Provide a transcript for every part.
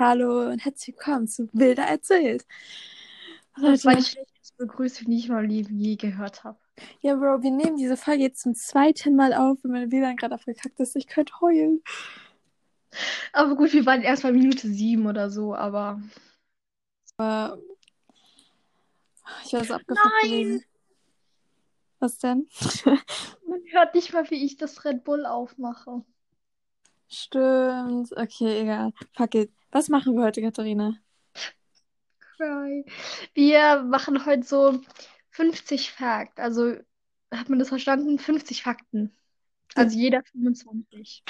Hallo und herzlich willkommen zu Bilder erzählt. Das war die schlechteste Begrüßung, die ich in meinem Leben je gehört habe. ja, Bro, wir nehmen diese Folge jetzt zum zweiten Mal auf, wenn mein WLAN gerade abgekackt ist. Ich könnte heulen. Aber gut, wir waren erst bei Minute sieben oder so, aber. Ich war so abgefuckt Nein! gewesen. Was denn? Man hört nicht mal, wie ich das Red Bull aufmache. Stimmt. Okay, egal. Fuck it. Was machen wir heute, Katharina? Cry. Wir machen heute so 50 Fakt. Also, hat man das verstanden? 50 Fakten. Also jeder 25.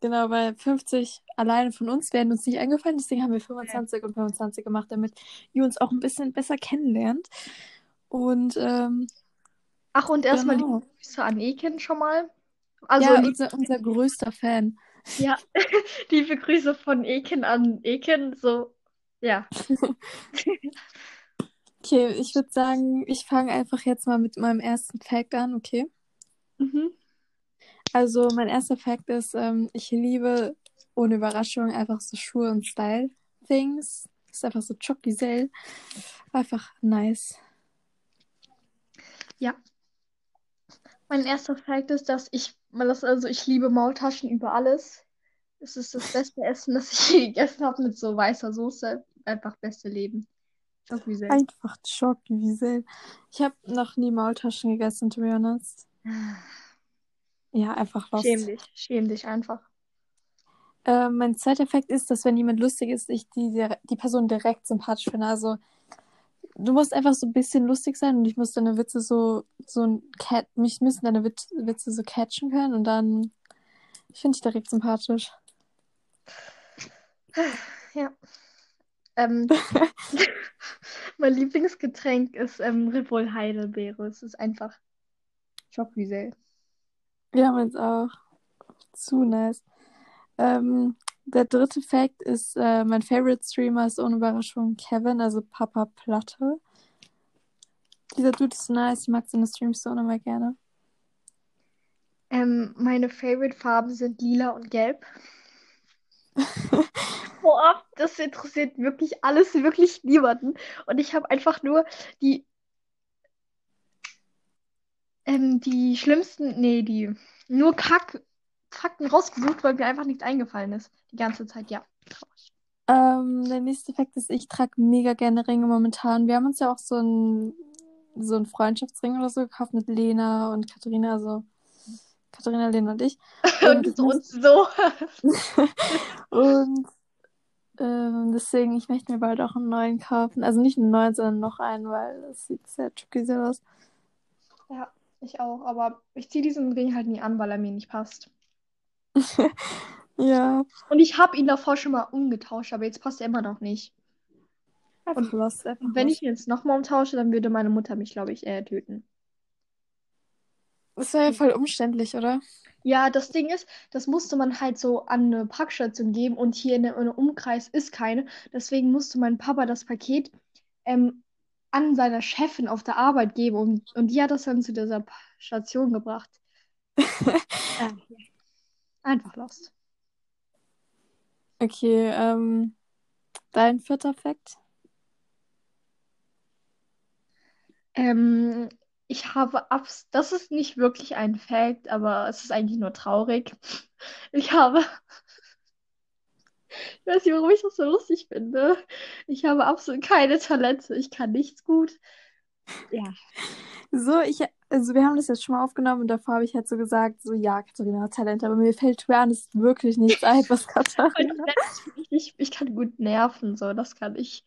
Genau, weil 50 alleine von uns wären uns nicht eingefallen, deswegen haben wir 25 und 25 gemacht, damit ihr uns auch ein bisschen besser kennenlernt. Und ähm, Ach, und erstmal Genau. liebe Grüße an Eken schon mal. Also, ja, unser, unser größter Fan. Ja, liebe Grüße von Eken an Eken. So, ja. Okay, ich würde sagen, ich fange einfach jetzt mal mit meinem ersten Fact an, okay? Mhm. Also, mein erster Fact ist, ähm, ich liebe ohne Überraschung einfach so Schuhe und Style-Things. Ist einfach so Choc-Giselle. Einfach nice. Ja. Mein erster Fakt ist, dass ich, weil das, also ich liebe Maultaschen über alles. Es ist das beste Essen, das ich je gegessen habe mit so weißer Soße. Einfach beste Leben. Schockwisel. Einfach Choc-Giselle. Ich habe noch nie Maultaschen gegessen, to be honest. Ja, einfach lost. Schäm dich, schäm dich einfach. Äh, mein zweiter Fakt ist, dass wenn jemand lustig ist, ich die, die Person direkt sympathisch finde. Also, du musst einfach so ein bisschen lustig sein und ich muss deine Witze so, so ein Cat, mich müssen deine Wit Witze so catchen können und dann finde ich direkt sympathisch. Ja. Ähm, mein Lieblingsgetränk ist ähm, Bull Heidelbeere. Es ist einfach Schockwisel. Ja, meins auch. Zu nice. Ähm, der dritte Fact ist, äh, mein Favorite Streamer ist ohne Überraschung Kevin, also Papa Platte. Dieser Dude ist nice, ich mag seine Streams so unnormal gerne. Ähm, meine Favorite Farben sind lila und gelb. Boah, das interessiert wirklich alles, wirklich niemanden. Und ich habe einfach nur die, ähm, die schlimmsten, nee, die nur Kack-Fakten rausgesucht, weil mir einfach nichts eingefallen ist. Die ganze Zeit, ja. Traurig. Ähm, der nächste Fakt ist, ich trage mega gerne Ringe momentan. Wir haben uns ja auch so ein, so ein Freundschaftsring oder so gekauft mit Lena und Katharina, also Katharina, Lena und ich. Und und so. Und ähm, deswegen, ich möchte mir bald auch einen neuen kaufen. Also nicht einen neuen, sondern noch einen, weil das sieht sehr tricky aus. Ja, ich auch. Aber ich ziehe diesen Ring halt nie an, weil er mir nicht passt. Ja, Und ich habe ihn davor schon mal umgetauscht, aber jetzt passt er immer noch nicht. Und- lost, wenn ich ihn jetzt nochmal umtausche, dann würde meine Mutter mich, glaube ich, äh, töten. Das wäre ja voll umständlich, oder? Ja, das Ding ist, das musste man halt so an eine Packstation geben und hier in einem Umkreis ist keine. Deswegen musste mein Papa das Paket ähm, an seiner Chefin auf der Arbeit geben und, und die hat das dann zu dieser Station gebracht. äh, einfach lost. Okay, ähm, dein vierter Fakt? Ähm, ich habe abs, das ist nicht wirklich ein Fact, aber es ist eigentlich nur traurig. Ich habe, ich weiß nicht, warum ich das so lustig finde. Ich habe absolut keine Talente. Ich kann nichts gut. Ja. So, ich, also wir haben das jetzt schon mal aufgenommen und davor habe ich halt so gesagt, so ja, Katharina hat Talent, aber mir fällt be honest wirklich nichts ein, was Katharina. Ist nicht, ich kann gut nerven, so, das kann ich.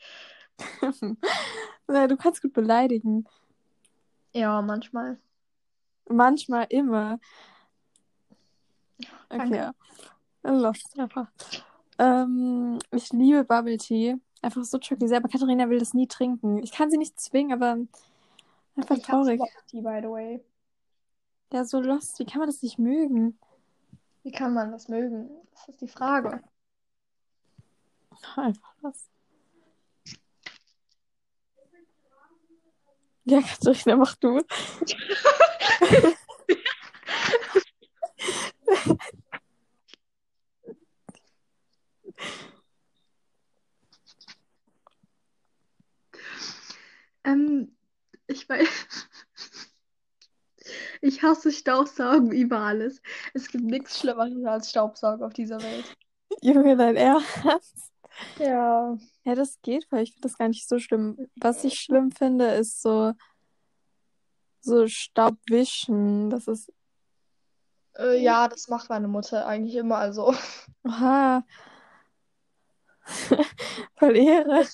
Ja, du kannst gut beleidigen. Ja, manchmal. Manchmal immer. Okay, ja. Lost einfach. Ähm, ich liebe Bubble Tea. Einfach so tricky. Aber Katharina will das nie trinken. Ich kann sie nicht zwingen, aber Einfach ich traurig. Lofty, by the way. Ja, so lost. Wie kann man das nicht mögen? Wie kann man das mögen? Das ist die Frage. Einfach was. Ja, Katharina, mach du. ähm, ich weiß. Ich hasse Staubsaugen über alles. Es gibt nichts Schlimmeres als Staubsaugen auf dieser Welt. Junge, dein Ernst? Ja. Ja, das geht, weil ich finde das gar nicht so schlimm. Was ich schlimm finde, ist so, so Staubwischen. Das ist, Äh, ja, das macht meine Mutter eigentlich immer. Also. oha, voll Ehre.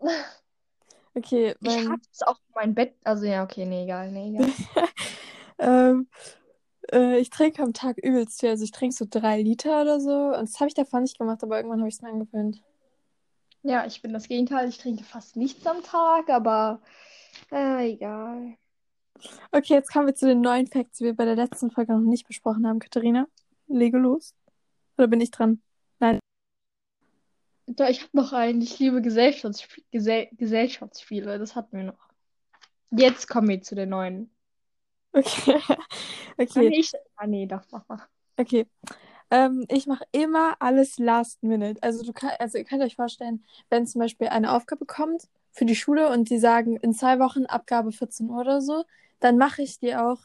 Okay, Ich mein, habe es auch in mein Bett. Also ja, okay, nee, egal, nee, egal. ähm, äh, ich trinke am Tag übelst viel. Also ich trinke so drei Liter oder so. Und das habe ich davor nicht gemacht, aber irgendwann habe ich es mir angewöhnt. Ja, ich bin das Gegenteil. Ich trinke fast nichts am Tag, aber äh, egal. Okay, jetzt kommen wir zu den neuen Facts, die wir bei der letzten Folge noch nicht besprochen haben. Katharina, lege los. Oder bin ich dran? Nein. Da, ich habe noch einen. Ich liebe Gesellschafts Gesell Gesellschaftsspiele. Das hatten wir noch. Jetzt kommen wir zu den neuen. Okay. Ah, Okay. nee, ich, ah, nee, doch, mach mal. Okay. Ähm, ich mache immer alles last minute. Also du kann, also ihr könnt euch vorstellen, wenn zum Beispiel eine Aufgabe kommt für die Schule und die sagen in zwei Wochen Abgabe 14 Uhr oder so, dann mache ich die auch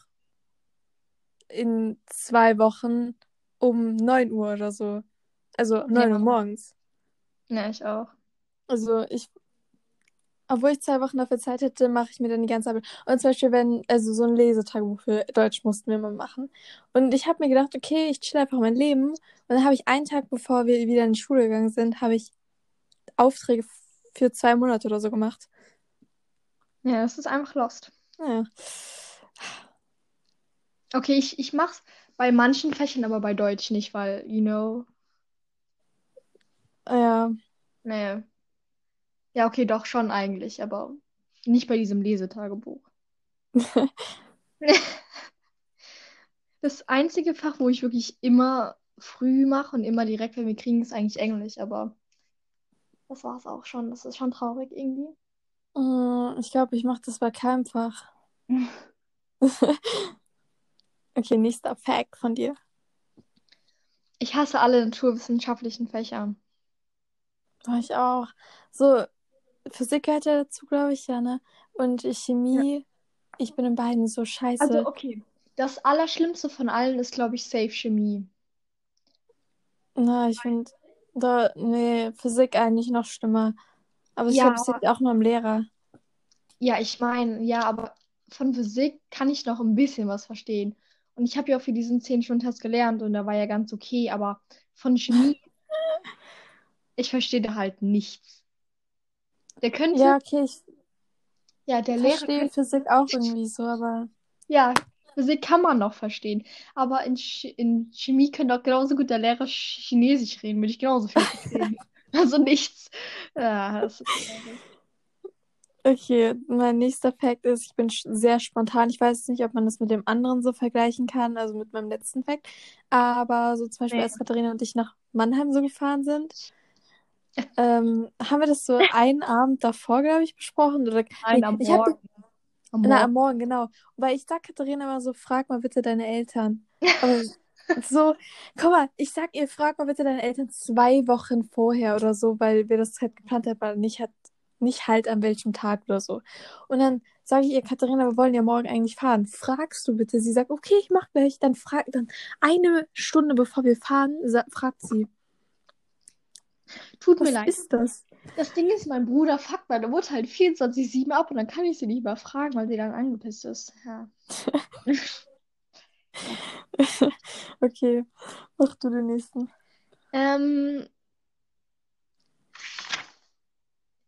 in zwei Wochen um 9 Uhr oder so. Also 9 Ja. Uhr morgens. Ja, ich auch. Also ich, obwohl ich zwei Wochen dafür Zeit hätte, mache ich mir dann die ganze Arbeit. Und zum Beispiel, wenn, also so ein Lesetagebuch für Deutsch mussten wir mal machen. Und ich habe mir gedacht, okay, ich chill einfach mein Leben. Und dann habe ich einen Tag, bevor wir wieder in die Schule gegangen sind, habe ich Aufträge für zwei Monate oder so gemacht. Ja, das ist einfach lost. Naja. Okay, ich, ich mach's bei manchen Fächern, aber bei Deutsch nicht, weil, you know, Ja. nee. Ja, okay, doch schon eigentlich, aber nicht bei diesem Lesetagebuch. Das einzige Fach, wo ich wirklich immer früh mache und immer direkt, wenn wir kriegen, ist eigentlich Englisch, aber das war's auch schon. Das ist schon traurig irgendwie. Mm, Ich glaube, ich mache das bei keinem Fach. Okay, nächster Fact von dir. Ich hasse alle naturwissenschaftlichen Fächer. War ich auch. So, Physik gehört ja dazu, glaube ich, ja, ne? Und Chemie, ich bin in beiden so scheiße. Also, okay. Das Allerschlimmste von allen ist, glaube ich, Safe Chemie. Na, ich finde, da, nee, Physik eigentlich noch schlimmer. Aber ich Ja, glaube, es liegt auch nur am Lehrer. Ja, ich meine, ja, aber von Physik kann ich noch ein bisschen was verstehen. Und ich habe ja auch für diesen 10-Stunden-Test gelernt und da war ja ganz okay, aber von Chemie, ich verstehe da halt nichts. Der könnte, Ja, okay, ich ja, der Lehrer verstehe könnte, Physik auch irgendwie so, aber ja, Physik kann man noch verstehen. Aber in, Ch in Chemie könnte auch genauso gut der Lehrer Ch Chinesisch reden, würde ich genauso viel verstehen. Also nichts. Ja, das ist okay, mein nächster Fact ist, ich bin sehr spontan. Ich weiß nicht, ob man das mit dem anderen so vergleichen kann, also mit meinem letzten Fact. Aber so zum Beispiel, Nee. als Katharina und ich nach Mannheim so gefahren sind, ähm, haben wir das so einen Abend davor, glaube ich, besprochen? Oder Nein, nee, am ich hab, Morgen. Am Na, am Morgen. Genau. Weil ich sag Katharina immer so, frag mal bitte deine Eltern. Aber so, guck mal, ich sag ihr, frag mal bitte deine Eltern zwei Wochen vorher oder so, weil wir das halt geplant haben, aber nicht hat, nicht halt an welchem Tag oder so. Und dann sage ich ihr, Katharina, wir wollen ja morgen eigentlich fahren. Fragst du bitte? Sie sagt, okay, ich mach gleich. Dann frag, dann eine Stunde bevor wir fahren, fragt sie, Tut mir was leid. ist das? Das Ding ist, mein Bruder fuckt meine Mutter halt 24-7 ab und dann kann ich sie nicht mehr fragen, weil sie dann angepisst ist. Ja. Okay, mach du den nächsten. Ähm,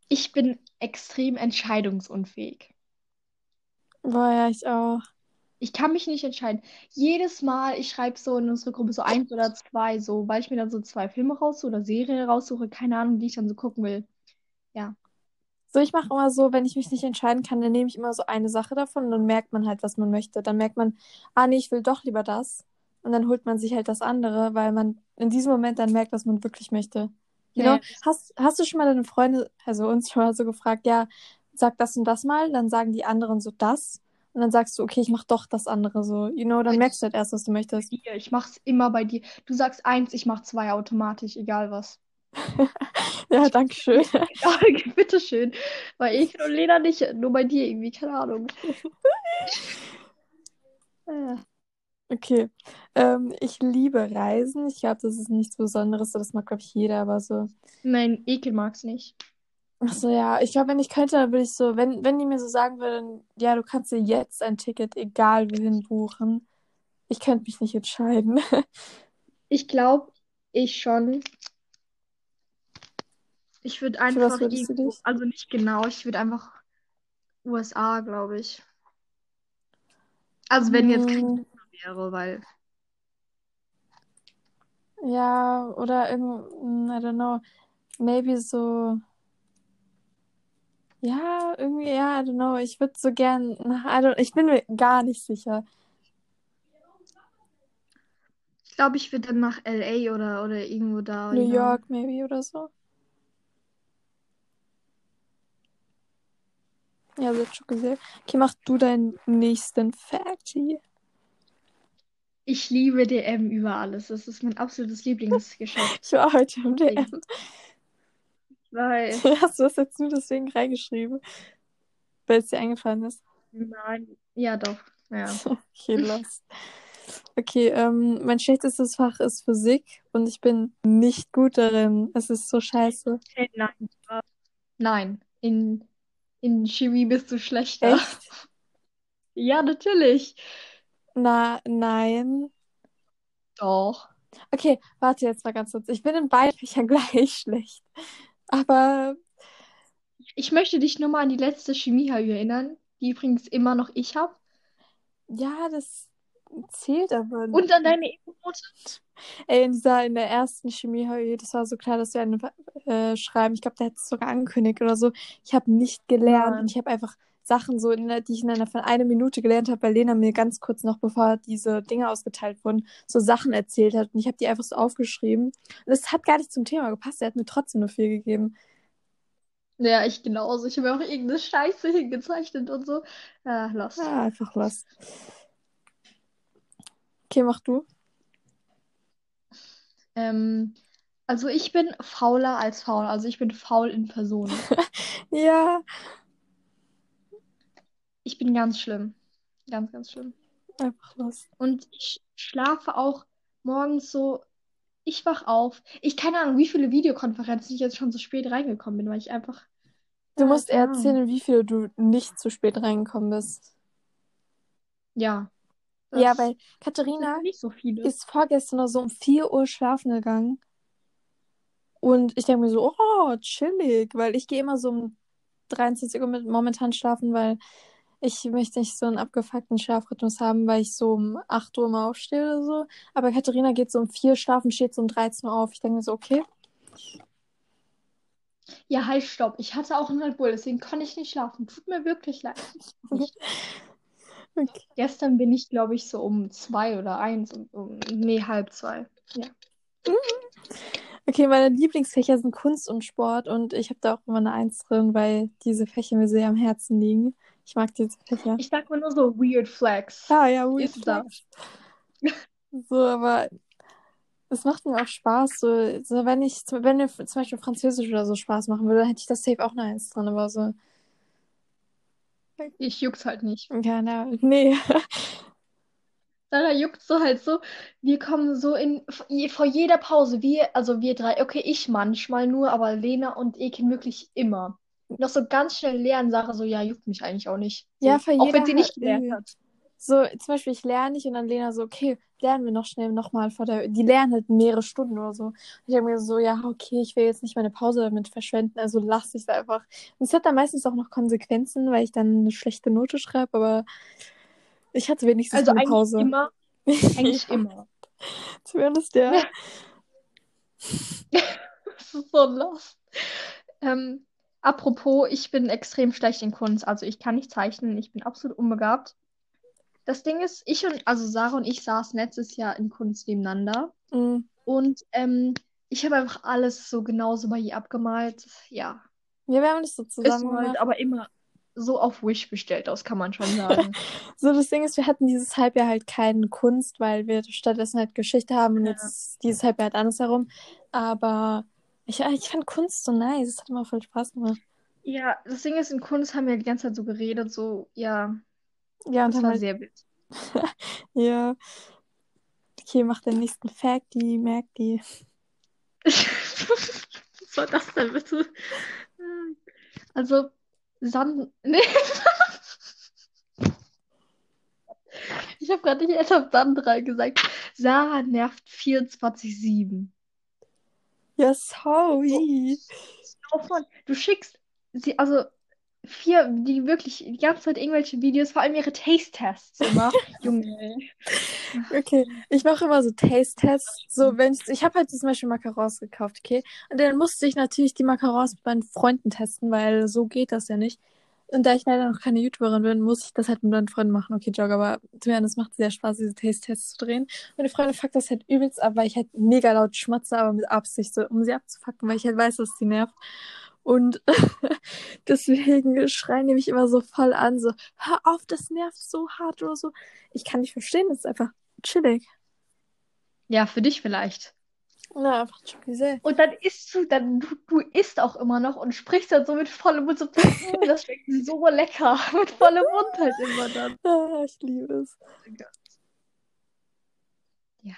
ich bin extrem entscheidungsunfähig. Boah, ja, ich auch. Ich kann mich nicht entscheiden. Jedes Mal, ich schreibe so in unsere Gruppe so eins oder zwei, so, weil ich mir dann so zwei Filme raussuche oder Serien raussuche, keine Ahnung, die ich dann so gucken will. Ja. So, ich mache immer so, wenn ich mich nicht entscheiden kann, dann nehme ich immer so eine Sache davon und dann merkt man halt, was man möchte. Dann merkt man, ah nee, ich will doch lieber das. Und dann holt man sich halt das andere, weil man in diesem Moment dann merkt, was man wirklich möchte. Know? Ja. Hast, hast du schon mal deine Freunde, also uns schon mal so gefragt, ja, sag das und das mal, dann sagen die anderen so das. Und dann sagst du, okay, ich mach doch das andere so. You know, dann merkst du halt erst, was du möchtest. Dir. Ich mach's immer bei dir. Du sagst eins, ich mach zwei automatisch, egal was. Ja, danke schön. Ja, bitteschön. Bei Ekel und Lena nicht, nur bei dir irgendwie, keine Ahnung. Äh, Okay. Ähm, ich liebe Reisen. Ich glaube, das ist nichts Besonderes. so, Das mag, glaube ich, jeder, aber so. Mein Ekel mag's nicht. Ach so, ja. Ich glaube, wenn ich könnte, dann würde ich so, wenn, wenn die mir so sagen würden, ja, du kannst dir jetzt ein Ticket, egal wohin, buchen. Ich könnte mich nicht entscheiden. Ich glaube, ich schon. Ich würde einfach irgendwo, also nicht genau, ich würde einfach USA, glaube ich. Also wenn jetzt kein Hm, wäre, weil ja, oder irgend, hm, I don't know. Maybe so. Ja, irgendwie, ja, I don't know. Ich würde so gern. I don't, ich bin mir gar nicht sicher. ich glaube, ich würde dann nach LA oder, oder irgendwo da New hinein. York, maybe oder so. Ja, wird schon gesehen. Okay, mach du deinen nächsten Fact hier. Ich liebe DM über alles. Das ist mein absolutes Lieblingsgeschäft. Ich war heute im. DM. Weil, Hast du das jetzt nur deswegen reingeschrieben? Weil es dir eingefallen ist? nein, ja doch, ja. Okay, lost. Okay, ähm, mein schlechtestes Fach ist Physik und ich bin nicht gut darin. Es ist so scheiße. Nein, nein, in, in Chemie bist du schlechter. Echt? Ja, natürlich. Na, nein. Doch. Okay, warte jetzt mal ganz kurz. Ich bin in beiden Fächern gleich schlecht. Aber Ich möchte dich nur mal an die letzte Chemie-HÜ erinnern, die übrigens immer noch ich habe. ja, das zählt aber nicht. Und an deine Ego-Note. Ey, in dieser, in der ersten Chemie, das war so klar, dass wir eine äh, schreiben. Ich glaube, der hat es sogar angekündigt oder so. Ich habe nicht gelernt Nein. und ich habe einfach Sachen so, in der, die ich in einer von einer Minute gelernt habe, weil Lena mir ganz kurz noch, bevor diese Dinge ausgeteilt wurden, so Sachen erzählt hat und ich habe die einfach so aufgeschrieben. Und es hat gar nicht zum Thema gepasst. Er hat mir trotzdem nur viel gegeben. Ja, ich genauso. Ich habe mir auch irgendeine Scheiße hingezeichnet und so. Ah, lost. Ja, einfach was. Okay, mach du. Ähm, also ich bin fauler als faul. Also ich bin faul in Person. Ja, Ich bin ganz schlimm. Ganz, ganz schlimm. einfach was. Und ich schlafe auch morgens so. Ich wach auf. Ich keine Ahnung, wie viele Videokonferenzen ich jetzt schon so spät reingekommen bin, weil ich einfach. Du musst erzählen, wie viel du nicht zu spät reingekommen bist. Ja. Ja, weil Katharina so viele. ist vorgestern noch so um 4 Uhr schlafen gegangen. Und ich denke mir so, oh, chillig, weil ich gehe immer so um 23 Uhr mit momentan schlafen, weil ich möchte nicht so einen abgefuckten Schlafrhythmus haben, weil ich so um 8 Uhr mal aufstehe oder so. Aber Katharina geht so um 4 schlafen, steht so um 13 Uhr auf. Ich denke mir so, okay. Ja, halt, stopp. Ich hatte auch einen Red Bull, deswegen konnte ich nicht schlafen. Tut mir wirklich leid. Okay. Gestern bin ich, glaube ich, so um zwei oder eins, um, um, nee, halb zwei. Ja. Okay, meine Lieblingsfächer sind Kunst und Sport und ich habe da auch immer eine Eins drin, weil diese Fächer mir sehr am Herzen liegen. Ich mag diese Fächer. Ich sag mal nur so Weird Flex. Ah, ja, weird Ist da. flex. So, aber es macht mir auch Spaß. So, so wenn ich, wenn mir zum Beispiel Französisch oder so Spaß machen würde, dann hätte ich das safe auch eine Eins drin, aber so, Ich juckt's halt nicht. ja, na, nee. Sarah juckt so halt so. Wir kommen so in vor jeder Pause, wir, also wir drei, okay, ich manchmal nur, aber Lena und Ekin wirklich immer. Noch so ganz schnell lernen, Sarah so, ja, juckt mich eigentlich auch nicht. So, Ja, für auch wenn sie nicht gelernt hat. So, zum Beispiel, ich lerne nicht und dann Lena so, okay, lernen wir noch schnell nochmal vor der. Die lernen halt mehrere Stunden oder so. Und ich denke mir so, ja, okay, ich will jetzt nicht meine Pause damit verschwenden, also lasse ich es einfach. Und es hat dann meistens auch noch Konsequenzen, weil ich dann eine schlechte Note schreibe, aber ich hatte wenigstens Also eine eigentlich Pause. immer, eigentlich immer. Zumindest ja. Das ist so lost. Ähm, apropos, ich bin extrem schlecht in Kunst. Also ich kann nicht zeichnen, ich bin absolut unbegabt. Das Ding ist, ich und, also Sarah und ich saßen letztes Jahr in Kunst nebeneinander. Mm. Und ähm, ich habe einfach alles so genauso bei ihr abgemalt. Ja. Ja, wir haben das so Ist zusammen halt gemacht. aber immer so auf Wish bestellt, das kann man schon sagen. So, das Ding ist, wir hatten dieses Halbjahr halt keine Kunst, weil wir stattdessen halt Geschichte haben und Ja. jetzt dieses Halbjahr halt andersherum. Aber Ich, ich fand Kunst so nice. Es hat immer voll Spaß gemacht. Ja, das Ding ist, in Kunst haben wir die ganze Zeit so geredet, so, ja, Ja, und das war halt, sehr wild. ja. Okay, mach den nächsten Fact, die merkt die. Was war das denn bitte? Also, Sand. Nee. Ich habe gerade nicht erst auf Sandra gesagt. Sarah nervt 24-7. Ja, sorry. Du schickst sie, also vier, die wirklich die ganze Zeit irgendwelche Videos, vor allem ihre Taste-Tests immer. Junge. Okay, ich mache immer so Taste-Tests. So, wenn ich, ich habe halt zum Beispiel Macarons gekauft, okay? Und dann musste ich natürlich die Macarons mit meinen Freunden testen, weil so geht das ja nicht. Und da ich leider noch keine YouTuberin bin, muss ich das halt mit meinen Freunden machen. Okay, Jog, aber zu mir, das macht sehr Spaß, diese Taste-Tests zu drehen. Meine Freunde fuckt das halt übelst ab, weil ich halt mega laut schmatze, aber mit Absicht, so, um sie abzufacken, weil ich halt weiß, dass sie nervt. Und deswegen schreien die mich immer so voll an, so, hör auf, das nervt so hart oder so. Ich kann nicht verstehen, das ist einfach chillig. Ja, für dich vielleicht. Ja, einfach chillig. Und dann isst du, dann du, du isst auch immer noch und sprichst dann so mit vollem Mund so, "Mm, das schmeckt so lecker. Mit vollem Mund halt immer dann. Ah, ich liebe es. Ja.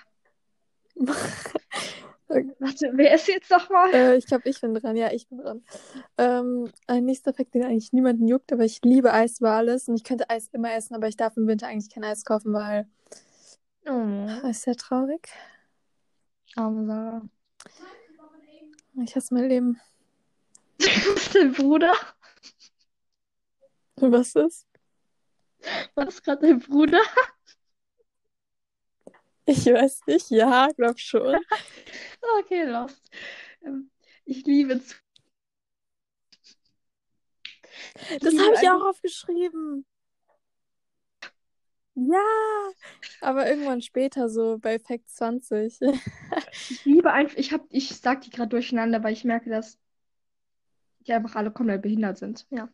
Warte, wer ist jetzt nochmal? Äh, ich glaube, ich bin dran. Ja, ich bin dran. Ähm, ein nächster Fakt, den eigentlich niemanden juckt, aber ich liebe Eis über alles und ich könnte Eis immer essen, aber ich darf im Winter eigentlich kein Eis kaufen, weil Oh, das ist sehr traurig. Arme Sarah. Ich hasse mein Leben. Dein Bruder? Was ist? War das gerade dein Bruder? Ich weiß nicht. Ja, glaub schon. Okay, lost. Ähm, ich liebe zu. Das habe ich auch aufgeschrieben. Ja, aber irgendwann später, so bei Fact 20. Ich liebe einfach. Ich hab, ich sag die gerade durcheinander, weil ich merke, dass die einfach alle komplett behindert sind. Ja.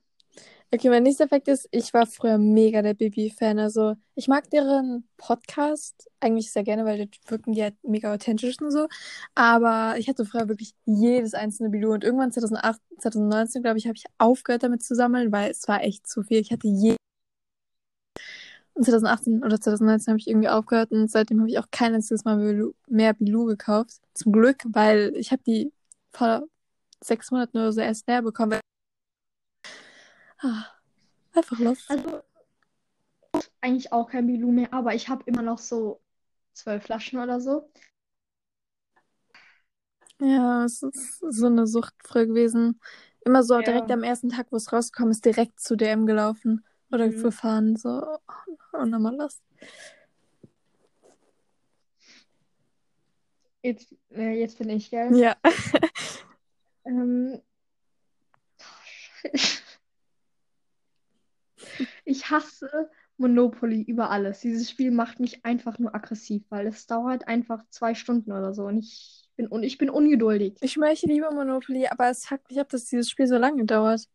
Okay, mein nächster Fakt ist, ich war früher mega der Bibi-Fan. Also, ich mag deren Podcast eigentlich sehr gerne, weil die wirken die halt mega authentisch und so. Aber ich hatte früher wirklich jedes einzelne Bilou. Und irgendwann 2008, 2019, glaube ich, habe ich aufgehört damit zu sammeln, weil es war echt zu viel. Ich hatte je. Und 2018 oder 2019 habe ich irgendwie aufgehört und seitdem habe ich auch kein einziges Mal Bilou, mehr Bilou gekauft. Zum Glück, weil ich habe die vor sechs Monaten oder so erst leer bekommen. Ah, einfach los. Also, eigentlich auch kein Bilou mehr, aber ich habe immer noch so zwölf Flaschen oder so. Ja, es ist so eine Sucht früher gewesen. Immer so Ja. direkt am ersten Tag, wo es rausgekommen ist, direkt zu DM gelaufen. Oder Mhm. gefahren, so. Und nochmal los. Jetzt, äh, jetzt bin ich, gell? Ja. Ähm, ich hasse Monopoly über alles. Dieses Spiel macht mich einfach nur aggressiv, weil es dauert einfach zwei Stunden oder so und ich bin, und ich bin ungeduldig. Ich schwöre, ich liebe Monopoly, aber es fuckt mich ab, dass dieses Spiel so lange dauert.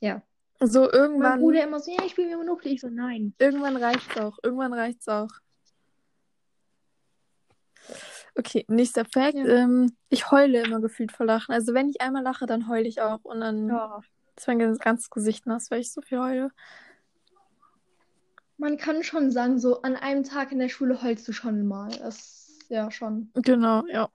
Ja. So, Mein irgendwann, Bruder immer so, ja, ich spiele Monopoly. Ich so, nein. irgendwann reicht's auch. Irgendwann reicht's auch. Okay, nächster Fact. Ja. Ähm, ich heule immer gefühlt vor Lachen. Also wenn ich einmal lache, dann heule ich auch. Und dann Ja. ist mein ganzes Gesicht nass, weil ich so viel heule. Man kann schon sagen, so an einem Tag in der Schule heulst du schon mal. Das, ja, schon. Genau, ja.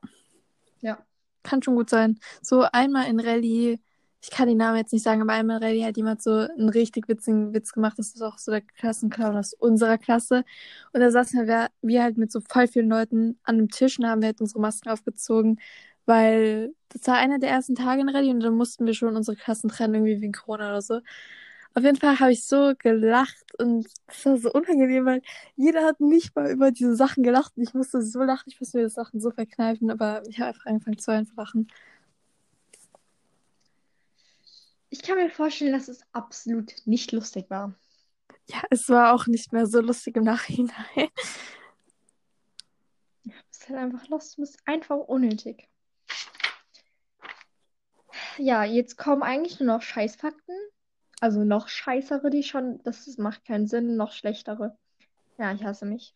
Ja. Kann schon gut sein. So einmal in Rallye, ich kann den Namen jetzt nicht sagen, aber einmal in Rallye hat jemand so einen richtig witzigen Witz gemacht. Das ist auch so der Klassenclown aus unserer Klasse. Und da saßen wir, wir halt mit so voll vielen Leuten an einem Tisch und haben wir halt unsere Masken aufgezogen, weil das war einer der ersten Tage in Rallye und dann mussten wir schon unsere Klassen trennen, irgendwie wegen Corona oder so. Auf jeden Fall habe ich so gelacht und es war so unangenehm, weil jeder hat nicht mal über diese Sachen gelacht. Ich musste so lachen, ich musste mir das Sachen so verkneifen, aber ich habe einfach angefangen zu vor Lachen. Ich kann mir vorstellen, dass es absolut nicht lustig war. Ja, es war auch nicht mehr so lustig im Nachhinein. Du bist halt einfach lost, du bist einfach unnötig. Ja, jetzt kommen eigentlich nur noch Scheißfakten. Also noch scheißere, die schon, das ist- macht keinen Sinn, noch schlechtere. Ja, ich hasse mich.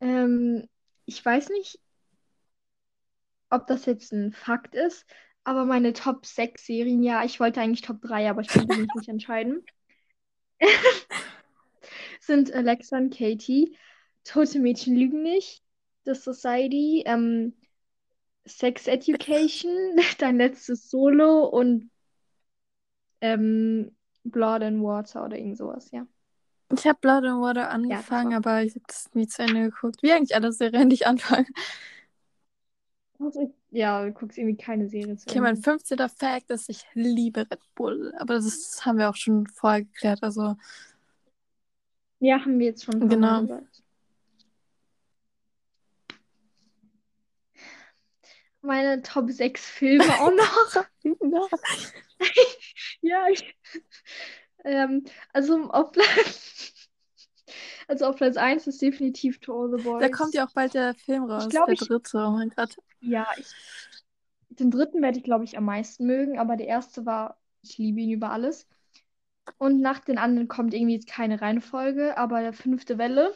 Ähm, ich weiß nicht, ob das jetzt ein Fakt ist, aber meine Top 6 Serien, ja, ich wollte eigentlich Top 3, aber ich konnte mich nicht entscheiden. sind Alexa und Katie, Tote Mädchen lügen nicht, The Society, ähm, Sex Education, dein letztes Solo und ähm, Blood and Water oder irgend sowas, ja. Ich habe Blood and Water angefangen, ja, aber ich habe das nie zu Ende geguckt. Wie eigentlich alle Serien, die ich anfange. Ja, du guckst irgendwie keine Serie zu. Okay, mein 15. Fact ist, ich liebe Red Bull. Aber das haben wir auch schon vorher geklärt. Also. Ja, haben wir jetzt schon genau. gesagt. Meine Top 6 Filme auch noch. ja, ich, ähm, also auf Platz. Also auf Platz 1 ist definitiv To All the Boys. Da kommt ja auch bald der Film raus, glaub, der dritte. Oh mein Gott. Ja, ich, den dritten werde ich, glaube ich, am meisten mögen, aber der erste war, ich liebe ihn über alles. Und nach den anderen kommt irgendwie keine Reihenfolge, aber der fünfte Welle,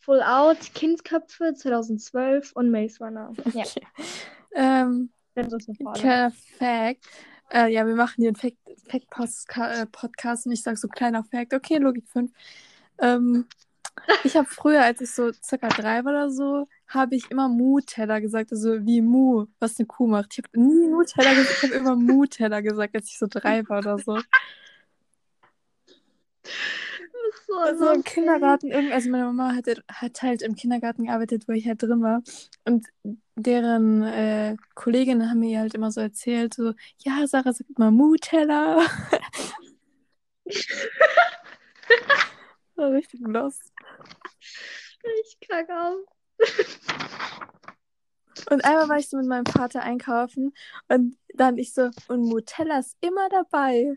Full Out, Kindsköpfe 2012 und Maze Runner. Ja. Okay. Ähm, Perfekt. Äh, ja, wir machen hier einen Fact-Podcast äh, und ich sage so kleiner Fact. Okay, Logik 5. Ähm, ich habe früher, als ich so circa drei war oder so, habe ich immer Mu-Teller gesagt, also wie Mu, was eine Kuh macht. Ich habe nie Mu-Teller gesagt, ich habe immer Mu-Teller gesagt, als ich so drei war oder so. So also im Kindergarten, also meine Mama hat, hat halt im Kindergarten gearbeitet, wo ich halt drin war. Und deren äh, Kolleginnen haben mir halt immer so erzählt, so, ja, Sarah sagt immer Mu-Teller. war richtig lost. Ich kacke auf. Und einmal war ich so mit meinem Vater einkaufen und dann ich so, und Nutella ist immer dabei.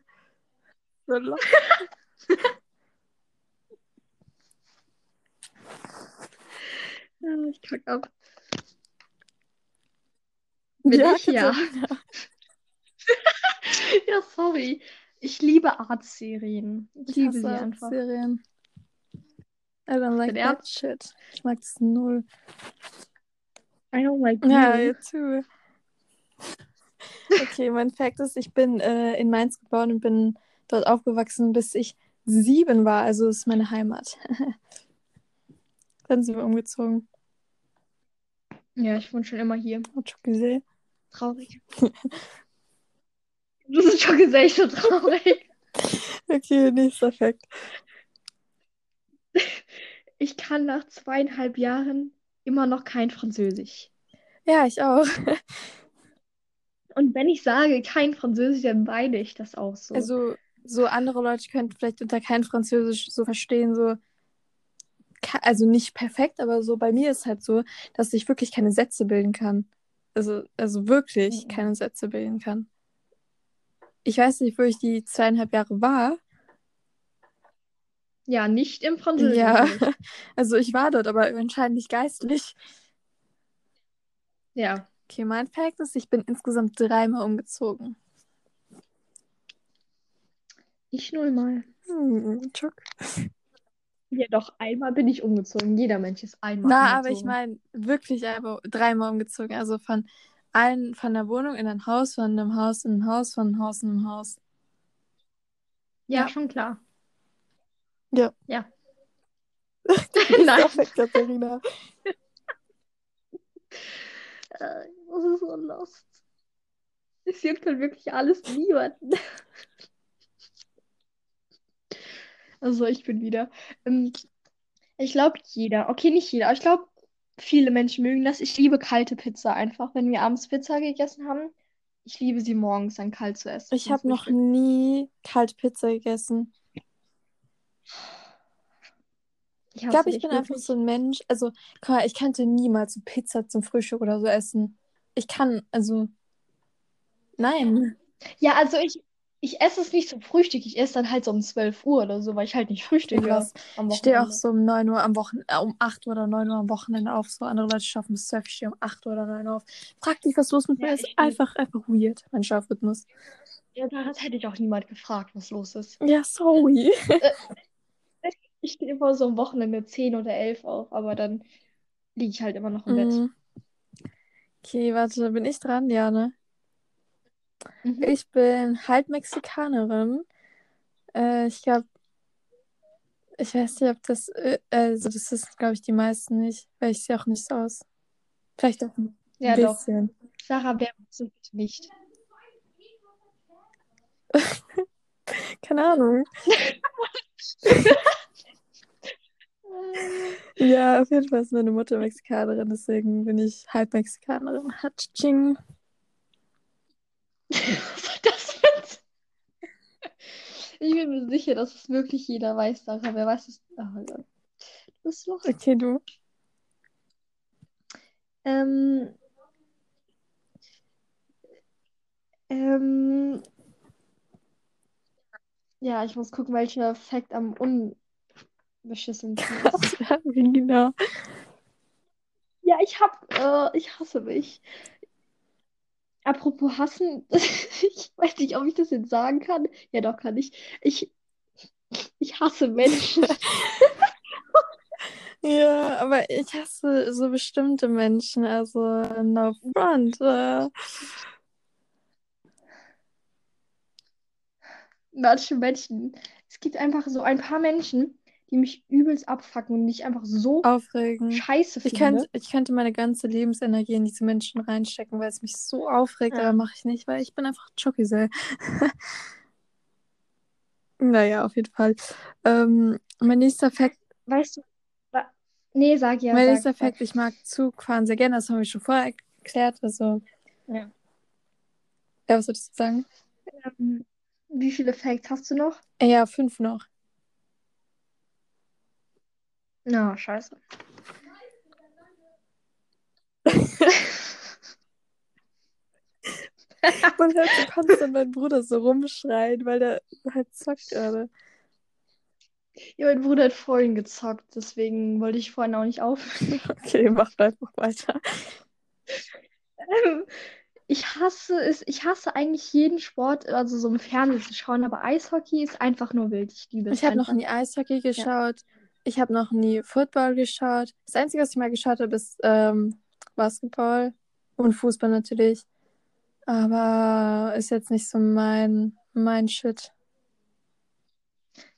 So ich kack ab. Bin ja, ich? Ja. ja, sorry. Ich liebe Art-Serien. Ich, ich liebe sie einfach. Serien. I don't like that shit. Ich mag das null. I don't like you. Ja, you too. Okay, mein Fakt ist, ich bin äh, in Mainz geboren und bin dort aufgewachsen, bis ich sieben war. Also ist meine Heimat. Dann sind wir umgezogen. Ja, ich wohne schon immer hier. Hat schon gesehen. Traurig. du bist schon gesehen, so traurig. okay, nächster Fakt ich kann nach zweieinhalb Jahren immer noch kein Französisch. Ja, ich auch. Und wenn ich sage kein Französisch, dann meine ich das auch so. Also, so andere Leute könnten vielleicht unter kein Französisch so verstehen, so, also nicht perfekt, aber so bei mir ist halt so, dass ich wirklich keine Sätze bilden kann. Also, also wirklich mhm. keine Sätze bilden kann. Ich weiß nicht, wo ich die zweieinhalb Jahre war, ja, nicht im Französischen. Ja, also ich war dort, aber anscheinend nicht geistlich. Ja. Okay, mein Fact ist, ich bin insgesamt dreimal umgezogen. Ich nullmal. Hm, Chuck. Ja, doch, einmal bin ich umgezogen. Jeder Mensch ist einmal Na, umgezogen. aber ich meine wirklich einfach dreimal umgezogen. Also von ein, von der Wohnung in ein Haus, von einem Haus in ein Haus, von einem Haus in ein Haus. Ja, ja. schon klar. Ja. Ja. Nein. Perfekt, Katharina. äh, das ist so lost. Es juckt halt wirklich alles niemanden. also ich bin wieder. Ähm, ich glaube jeder, okay, nicht jeder, aber ich glaube viele Menschen mögen das. Ich liebe kalte Pizza einfach. Wenn wir abends Pizza gegessen haben, ich liebe sie morgens dann kalt zu essen. Ich habe noch nie kalte Pizza gegessen. Ich, ich glaube, ich bin wirklich. einfach so ein Mensch. Also, guck mal, ich könnte niemals so Pizza zum Frühstück oder so essen. Ich kann, also. Nein. Ja, also ich, ich esse es nicht zum Frühstück. Ich esse dann halt so um 12 Uhr oder so, weil ich halt nicht frühstücke. Ja, ich stehe auch so um 9 Uhr am Wochenende, äh, um 8 Uhr oder 9 Uhr am Wochenende auf. So andere Leute schaffen bis 12, ich stehe um 8 Uhr oder 9 Uhr auf. Frag dich, was los mit ja, mir ist. Einfach, einfach weird, mein Schlafrhythmus. Ja, da hätte ich auch niemand gefragt, was los ist. Ja, sorry. Ich stehe immer so am Wochenende 10 oder 11 auf, aber dann liege ich halt immer noch im Bett. Mhm. Okay, warte, bin ich dran? Ja, ne? Mhm. Ich bin halb Mexikanerin. Äh, ich glaube, ich weiß nicht, ob das, äh, also das ist, glaube ich, die meisten nicht, weil ich sehe auch nicht so aus. Vielleicht auch ein Ja, doch. bisschen. Sarah, wer so bitte nicht? Keine Ahnung. Ja, auf jeden Fall ist meine Mutter Mexikanerin, deswegen bin ich halb Mexikanerin. Hatsching. Das jetzt? Ich bin mir sicher, dass es wirklich jeder weiß, Sarah. Wer weiß es? Oh Gott. Du bist noch. Okay, du. Ähm, ähm, ja, ich muss gucken, welcher Fact am unbeschissensten Ja, genau. Ja, ich hab, äh, ich hasse mich. Apropos hassen, ich weiß nicht, ob ich das jetzt sagen kann. Ja, doch, kann ich. Ich, ich hasse Menschen. Ja, aber ich hasse so bestimmte Menschen, also no front. Äh, Manche Menschen. Es gibt einfach so ein paar Menschen, die mich übelst abfacken und ich einfach so aufregend. scheiße Ich finde. könnte, ich könnte meine ganze Lebensenergie in diese Menschen reinstecken, weil es mich so aufregt, Ja. aber mache ich nicht, weil ich bin einfach Chokisel. Naja, auf jeden Fall. Ähm, mein nächster Fact, Weißt du, nee, sag ja, mein nächster. Fact, ich mag Zugfahren sehr gerne, das habe ich schon vorher erklärt. Also, Ja. ja, was würdest du sagen? Ähm, wie viele Facts hast du noch? Ja, fünf noch. Na, scheiße. Man hört so konstant meinen Bruder so rumschreien, weil der halt zockt gerade. Ja, mein Bruder hat vorhin gezockt, deswegen wollte ich vorhin auch nicht auf. Okay, mach einfach weiter. Ähm, Ich hasse es, ich hasse eigentlich jeden Sport, also so im Fernsehen zu schauen, aber Eishockey ist einfach nur wild. Ich liebe es Ich habe noch nie Eishockey geschaut. Ich habe noch nie Football geschaut. Das Einzige, was ich mal geschaut habe, ist ähm, Basketball und Fußball natürlich. Aber ist jetzt nicht so mein, mein Shit.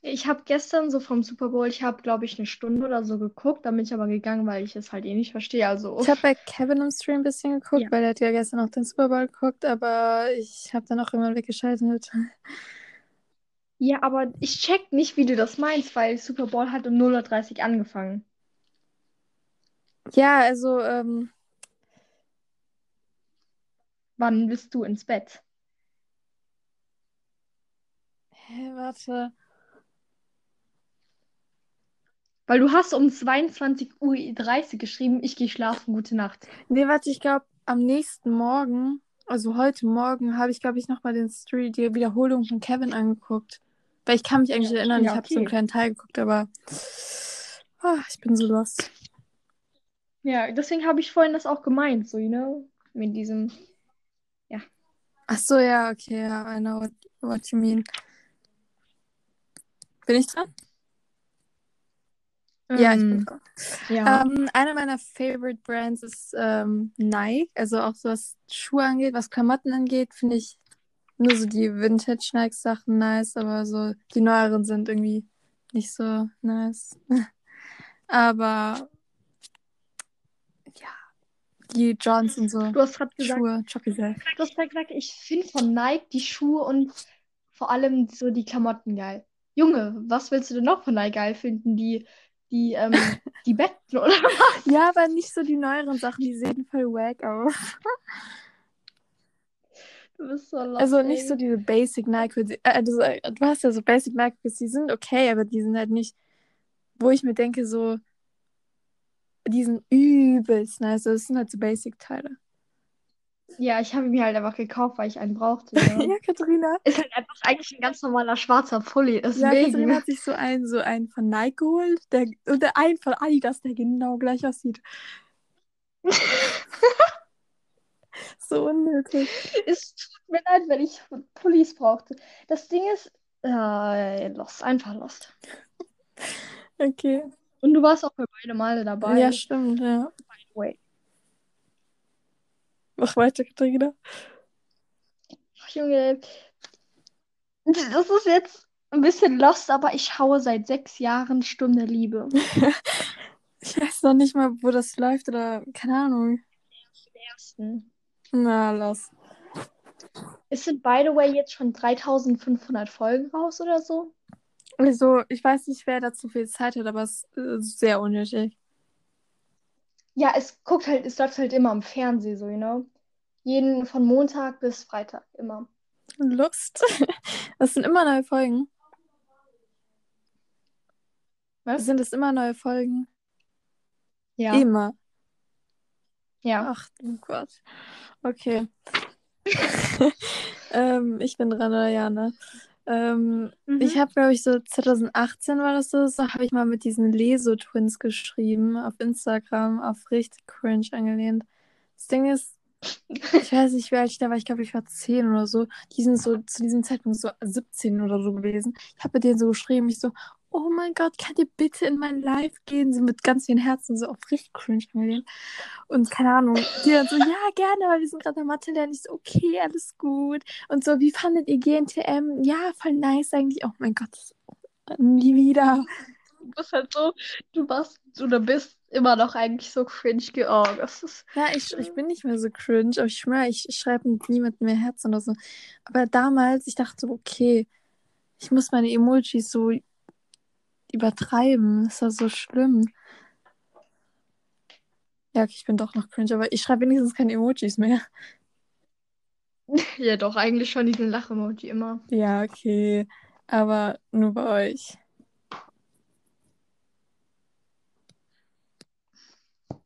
Ich habe gestern so vom Super Bowl, ich habe, glaube ich, eine Stunde oder so geguckt, dann bin ich aber gegangen, weil ich es halt eh nicht verstehe. Also, Ich habe bei Kevin im Stream ein bisschen geguckt, Ja. weil er hat ja gestern auch den Super Bowl geguckt, aber ich habe dann auch irgendwann weggeschaltet. Ja, aber ich check nicht, wie du das meinst, weil Super Bowl hat um 0.30 Uhr angefangen. Ja, also, ähm, Wann bist du ins Bett? hä, warte. Weil du hast um 22.30 Uhr geschrieben, ich gehe schlafen, gute Nacht. Nee, warte, ich glaube, am nächsten Morgen, also heute Morgen, habe ich, glaube ich, nochmal den Stream, die Wiederholung von Kevin angeguckt. Weil ich kann mich eigentlich erinnern, Ja, ich habe so einen kleinen Teil geguckt, aber ah, ich bin so lost. Ja, deswegen habe ich vorhin das auch gemeint, so, you know, mit diesem. Ach so, ja, okay, ja, I know what, what you mean. Bin ich dran? Ja, ich bin Ähm, dran. ja. Ähm, einer meiner Favorite Brands ist ähm, Nike. Also auch so was Schuhe angeht, was Klamotten angeht, finde ich nur so die Vintage Nike Sachen nice, aber so die neueren sind irgendwie nicht so nice. aber ja, die Johns und so Du hast gerade gesagt, Schuhe, du hast gerade gesagt, ich finde von Nike die Schuhe und vor allem so die Klamotten geil. Junge, was willst du denn noch von Nike geil finden? Die, die, ähm, die Betten oder was? Ja, aber nicht so die neueren Sachen, die sehen voll wack aus. So Also nicht so diese Basic Nike. Äh, also, äh, du hast ja so Basic Nike, die sind okay, aber die sind halt nicht, wo ich mir denke, so, die sind übelst nice. Das sind halt so Basic-Teile. Ja, ich habe ihn mir halt einfach gekauft, weil ich einen brauchte. Ja. Ja, Katharina. Ist halt einfach eigentlich ein ganz normaler schwarzer Pulli, Ja, deswegen. Katharina hat sich so einen, so einen von Nike geholt der, und der einen von Adidas, der genau gleich aussieht. so unnötig. Es tut mir leid, wenn ich Pullis brauchte. Das Ding ist, äh, lost, einfach lost. Okay. Und du warst auch bei beide Male dabei. Ja, stimmt, ja. Wait. Mach weiter, Katharina. Ach, Junge, das ist jetzt ein bisschen lost, aber ich schaue seit sechs Jahren Stunde Liebe. Ich weiß noch nicht mal, wo das läuft oder keine Ahnung. Ersten. Na, los. Es sind, by the way, jetzt schon 3500 Folgen raus oder so. Also, ich weiß nicht, wer da zu viel Zeit hat, aber es ist sehr unnötig. Ja, es guckt halt, es läuft halt immer am Fernsehen, so, you know? Jeden von Montag bis Freitag, immer. Lust. Das sind immer neue Folgen. Was? Sind es immer neue Folgen? Ja. Immer. Ja. Ach du Gott. Okay. ähm, ich bin dran, oder Jana? Ähm, Mhm. Ich habe, glaube ich, so 2018 war das so, so habe ich mal mit diesen Leso-Twins geschrieben auf Instagram, auf richtig cringe angelehnt. Das Ding ist, ich weiß nicht, wie alt ich da war, ich glaube, ich war 10 oder so. Die sind so zu diesem Zeitpunkt so 17 oder so gewesen. Ich habe mit denen so geschrieben, ich so, oh mein Gott, könnt ihr bitte in mein Live gehen? So mit ganz vielen Herzen, so auf richtig cringe angelehnt. Und keine Ahnung, die dann so, ja, gerne, weil wir sind gerade am Mathe lernen. Ich so, okay, alles gut. Und so, wie fandet ihr GNTM? Ja, voll nice eigentlich. Oh mein Gott, nie wieder. Du bist halt so, du warst oder bist immer noch eigentlich so cringe. ge- Oh, das ist. Ja, ich, ich bin nicht mehr so cringe, aber ich schwöre, ich, ich schreibe mit niemandem mehr Herz oder so. Aber damals, ich dachte so, okay, ich muss meine Emojis so übertreiben. Das war so schlimm. Ja, okay, ich bin doch noch cringe, aber ich schreibe wenigstens keine Emojis mehr. Ja, doch, eigentlich schon diesen Lach-Emoji immer. Ja, okay. Aber nur bei euch.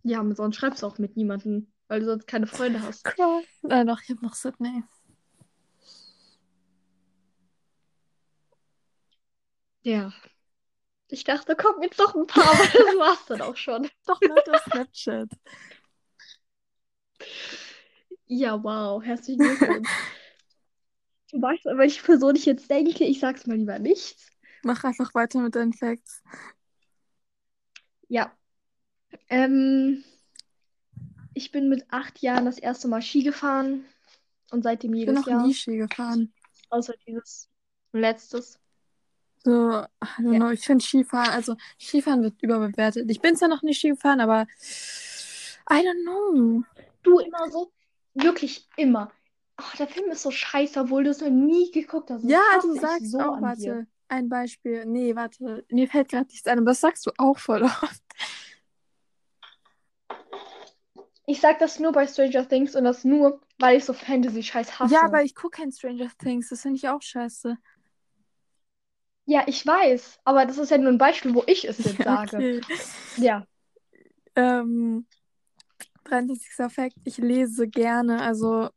Ja, aber sonst schreibst du auch mit niemandem, weil du sonst keine Freunde hast. Cry. Äh, doch, ich habe noch Sydney. Ja. Ich dachte, da kommen jetzt noch ein paar, aber das war's dann auch schon. Doch, nicht auf Snapchat. Ja, wow, herzlichen Glückwunsch. Du weißt, an welche Person ich jetzt denke, ich sag's mal lieber nicht. Mach einfach weiter mit deinen Facts. Ja. Ähm, ich bin mit acht Jahren das erste Mal Ski gefahren und seitdem Ich bin jedes noch Jahr. nie Ski gefahren. Außer dieses letztes. So, I don't Ja. know, ich finde Skifahren, also Skifahren wird überbewertet. Ich bin zwar noch nicht Ski gefahren, aber I don't know. Du immer so, wirklich immer. Ach, der Film ist so scheiße, obwohl du es noch nie geguckt hast. Ja, du sagst so auch, warte, dir. ein Beispiel. Nee, warte, mir fällt gerade nichts ein, aber das sagst du auch voll oft. Ich sag das nur bei Stranger Things und das nur, weil ich so Fantasy-Scheiß hasse. Ja, aber ich gucke kein Stranger Things, das finde ich auch scheiße. Ja, ich weiß, aber das ist ja nur ein Beispiel, wo ich es jetzt sage. Okay. Ja. Ähm, 33. Fakt, ich lese gerne, also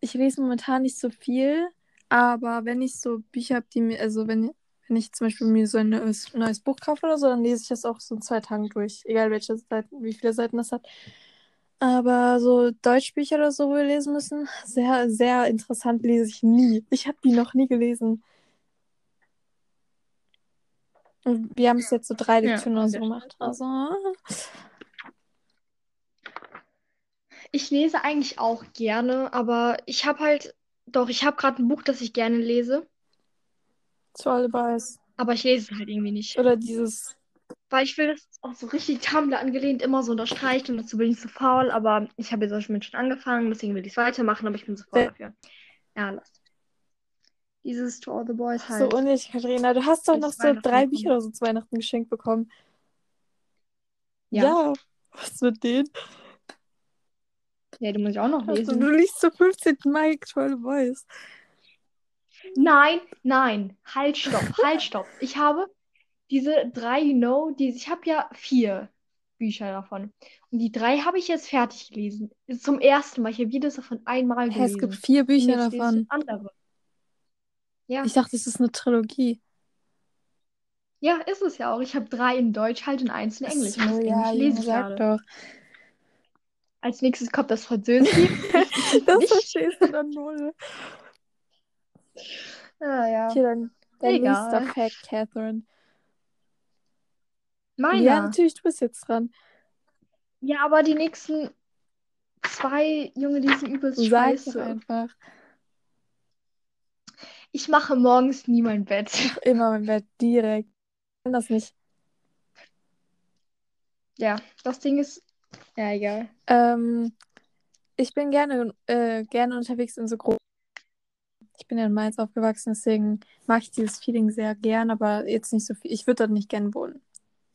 ich lese momentan nicht so viel, aber wenn ich so Bücher habe, die mir, also wenn, wenn ich zum Beispiel mir so ein neues, neues Buch kaufe oder so, dann lese ich das auch so in zwei Tagen durch, egal welche Seiten, wie viele Seiten das hat. Aber so Deutschbücher oder so, wo wir lesen müssen, sehr, sehr interessant lese ich nie. Ich habe die noch nie gelesen. Und wir haben es jetzt so drei Ja, Lektüren oder so gemacht. Also, Ich lese eigentlich auch gerne, aber ich habe halt, doch, ich habe gerade ein Buch, das ich gerne lese, zu Alibis. aber ich lese es halt irgendwie nicht. Oder dieses. Weil ich will das auch so richtig Tumblr angelehnt immer so unterstreichen und dazu bin ich zu faul, aber ich habe jetzt auch schon mit schon angefangen, deswegen will ich es weitermachen, aber ich bin zu faul dafür. Ja, lass. Dieses To All the Boys So halt. unnötig, Katharina. Du hast doch noch so drei. Bücher oder so zu Weihnachten geschenkt bekommen. Ja. Ja. Was mit denen? Ja, die muss ich auch noch Also, lesen. du liest zum 15. Mal Troll Boys. Nein, nein, halt, stopp, halt, stopp. Ich habe diese drei, you know, die, ich habe ja vier Bücher davon. Und die drei habe ich jetzt fertig gelesen. Zum ersten Mal. Ich habe jedes davon einmal Hä, es gibt gelesen. vier Und Bücher ich davon. andere. Ja. Ich dachte, es ist eine Trilogie. Ja, ist es ja auch. Ich habe drei in Deutsch halt und eins in Englisch. Das So, ja, Englisch lese ich sag doch. Als nächstes kommt das Französische. Das Nicht? verstehst du dann null. Ah, ja. Okay, dann Egal. nächster Fact, Catherine. Meiner. Ja, natürlich, du bist jetzt dran. Ja, aber die nächsten zwei, Junge, die sind übelst doch scheiße. einfach. Ich mache morgens nie mein Bett. Immer mein Bett direkt. Ich kann das nicht. Ja, das Ding ist. Ja, egal. Ähm, ich bin gerne, äh, gerne unterwegs in so großen. Ich bin ja in Mainz aufgewachsen, deswegen mag ich dieses Feeling sehr gern, aber jetzt nicht so viel. Ich würde dort nicht gern wohnen.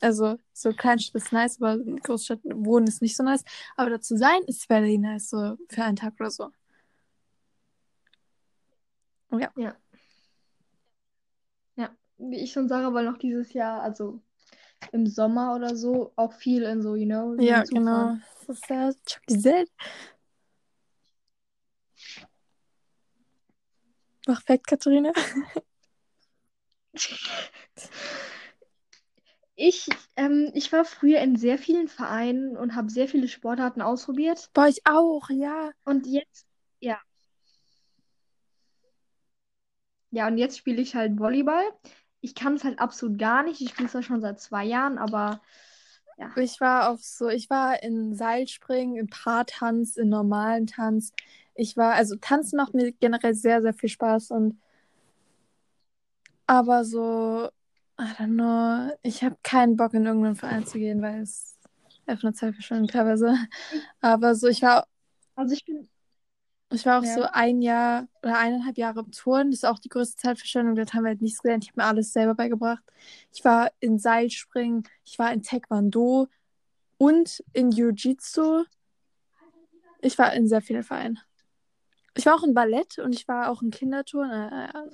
Also, so Kleinstadt ist nice, aber in Großstadt wohnen ist nicht so nice. Aber dazu sein ist very nice, so für einen Tag oder so. Ja. Ja. Wie ich und Sarah wollen auch dieses Jahr, also im Sommer oder so, auch viel in so, you know, Ja, genau. Das ist ja Chocolate. Mach weg, Katharina. Ich, ähm, ich war früher in sehr vielen Vereinen und habe sehr viele Sportarten ausprobiert. Boah, ich auch, ja. Und jetzt, ja. Ja, und jetzt spiele ich halt Volleyball. Ich kann es halt absolut gar nicht. Ich spiele es ja schon seit zwei Jahren, aber ja. Ich war auch so, ich war in Seilspringen, in Paartanz, in normalen Tanz. Ich war, also Tanzen macht mir generell sehr, sehr viel Spaß und aber so, I don't know, ich habe keinen Bock in irgendeinen Verein zu gehen, weil es einfach eine Zeitverschwendung teilweise. Aber so, ich war, Also ich bin, ich war auch Ja. so ein Jahr oder eineinhalb Jahre im Touren. Das ist auch die größte Zeitverschwendung. Dort haben wir halt nichts gelernt. Ich habe mir alles selber beigebracht. Ich war in Seilspringen, ich war in Taekwondo und in Jiu-Jitsu. Ich war in sehr vielen Vereinen. Ich war auch in Ballett und ich war auch in Kindertouren. Äh, äh,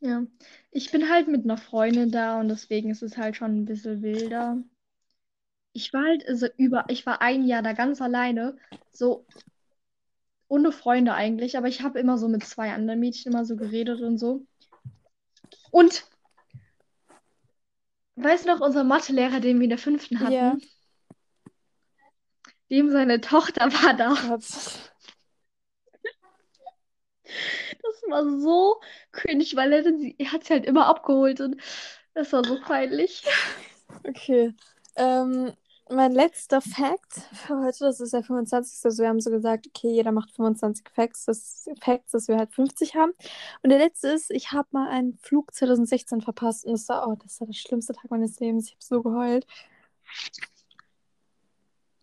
ja. Ich bin halt mit einer Freundin da und deswegen ist es halt schon ein bisschen wilder. Ich war halt also über, ich war ein Jahr da ganz alleine, so ohne Freunde eigentlich, aber ich habe immer so mit zwei anderen Mädchen immer so geredet und so. Und weißt du noch, unser Mathelehrer, den wir in der fünften hatten, Ja. dem seine Tochter war da. Gott. Das war so cringe, weil er, er hat sie halt immer abgeholt und das war so peinlich. Okay. Ähm, mein letzter Fact für heute, das ist der 25. Also wir haben so gesagt, okay, jeder macht 25 Facts, das Facts, dass wir halt 50 haben. Und der letzte ist, ich habe mal einen Flug 2016 verpasst und das war, oh, das war der schlimmste Tag meines Lebens. Ich habe so geheult.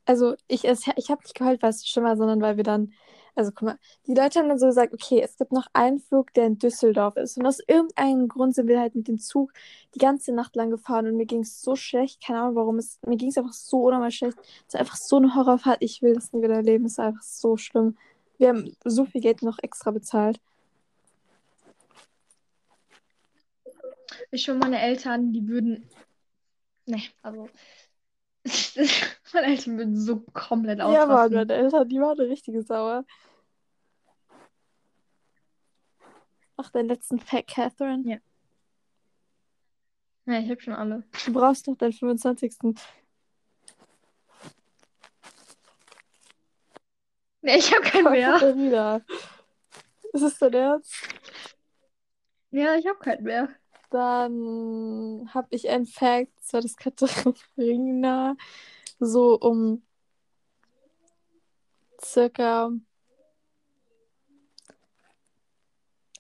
Also ich, ich habe nicht geheult, weil es so schlimm war, sondern weil wir dann, also guck mal, die Leute haben dann so gesagt, okay, es gibt noch einen Flug, der in Düsseldorf ist. Und aus irgendeinem Grund sind wir halt mit dem Zug die ganze Nacht lang gefahren und mir ging es so schlecht, keine Ahnung warum, es, mir ging es einfach so unnormal schlecht. Es war einfach so eine Horrorfahrt, ich will das nie wieder erleben, es war einfach so schlimm. Wir haben so viel Geld noch extra bezahlt. Ich schon meine Eltern, die würden. Ne, also. meine Eltern würden so komplett Ja, Mann, ausrasten. meine Eltern, die waren eine richtige Sauer. Ach, deinen letzten Fact, Catherine. Ja. Ja, ich hab schon alle. Du brauchst noch deinen 25. Ne, ich hab keinen mehr. Katharina. Ist es dein Ernst? Ja, ich hab keinen mehr. Dann habe ich ein Fact, zwar das Katharina so um circa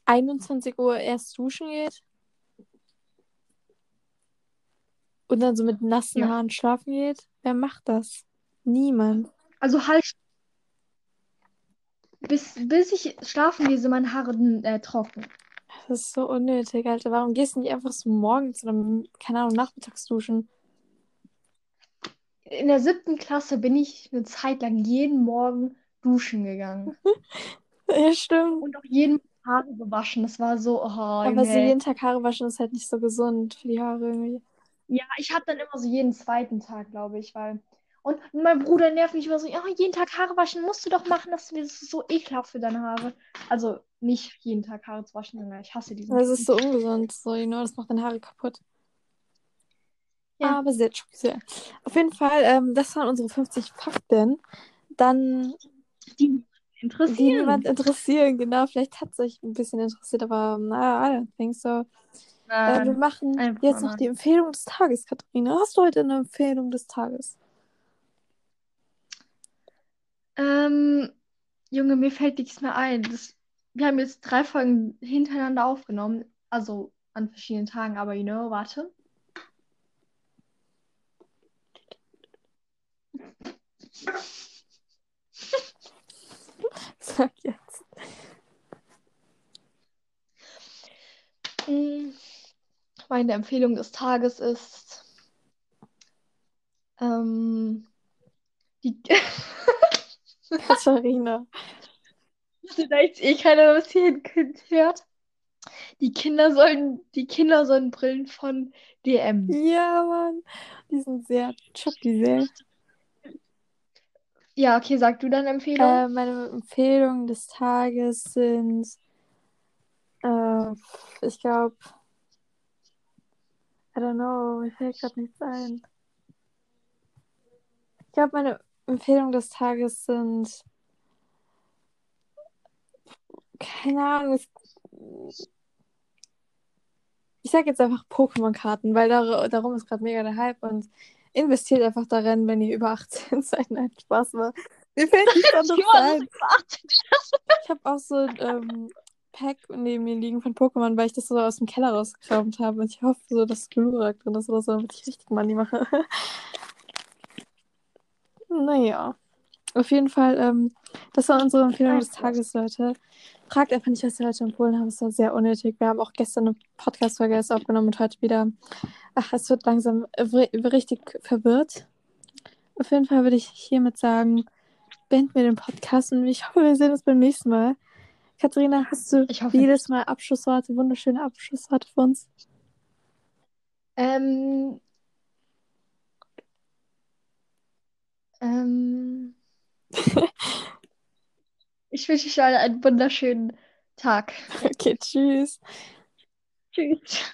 21 Uhr erst duschen geht und dann so mit nassen Ja. Haaren schlafen geht. Wer macht das? Niemand. Also halt. Bis, bis ich schlafen gehe, sind meine Haare äh, trocken. Das ist so unnötig, Alter. Warum gehst du nicht einfach so morgens oder, keine Ahnung, nachmittags duschen? In der siebten Klasse bin ich eine Zeit lang jeden Morgen duschen gegangen. Ja, stimmt. Und auch jeden Morgen Haare gewaschen. Das war so, oh, Aber so jeden Tag Haare waschen ist halt nicht so gesund für die Haare irgendwie. Ja, ich habe dann immer so jeden zweiten Tag, glaube ich, weil. Und mein Bruder nervt mich immer so, ja, jeden Tag Haare waschen musst du doch machen, das ist so ekelhaft für deine Haare. Also nicht jeden Tag Haare zu waschen, Junge, ich hasse diesen Das ist so ungesund, so, you know, das macht deine Haare kaputt. Ja. Aber sehr sehr. Auf jeden Fall, ähm, das waren unsere 50 Fakten. Dann, Die die interessieren. niemand interessieren, genau, vielleicht hat es euch ein bisschen interessiert, aber naja, I don't think so. Äh, wir machen jetzt noch die Empfehlung des Tages, Katharina. Hast du heute eine Empfehlung des Tages? Ähm, Junge, mir fällt nichts mehr ein. Das, wir haben jetzt drei Folgen hintereinander aufgenommen. Also an verschiedenen Tagen, aber you know, warte. Sag jetzt. Mm, Meine Empfehlung des Tages ist ähm, die Katharina. Vielleicht eh keiner was hier hört. Die Kinder sollen, die Kinder sollen Brillen von DM. Ja, Mann. Die sind sehr choppy, sehr. Ja, okay, sag du deine Empfehlung. Äh, meine Empfehlungen des Tages sind, äh, ich glaube, I don't know, mir fällt gerade nichts ein. Ich glaube, meine Empfehlungen des Tages sind, keine Ahnung, es, ich sag jetzt einfach Pokémon-Karten, weil dar darum ist gerade mega der Hype und investiert einfach darin, wenn ihr über 18 seid. Nein, Spaß war. Mir fällt nichts anderes ein. Ich habe auch so ein ähm, Pack neben mir liegen von Pokémon, weil ich das so aus dem Keller rausgekramt habe. Und ich hoffe so, dass Glurak drin ist oder so, damit ich richtig Money mache. naja. Auf jeden Fall, ähm, das war unsere Empfehlung des Tages, Leute. Fragt einfach nicht, was wir heute empfohlen haben. Es war sehr unnötig. Wir haben auch gestern eine Podcast-Folge erst aufgenommen und heute wieder. Ach, es wird langsam richtig verwirrt. Auf jeden Fall würde ich hiermit sagen, beenden wir den Podcast und ich hoffe, wir sehen uns beim nächsten Mal. Katharina, hast du jedes Mal Abschlussworte, wunderschöne Abschlussworte für uns? Ähm, ähm, ich wünsche euch allen einen wunderschönen Tag. Okay, tschüss. Tschüss.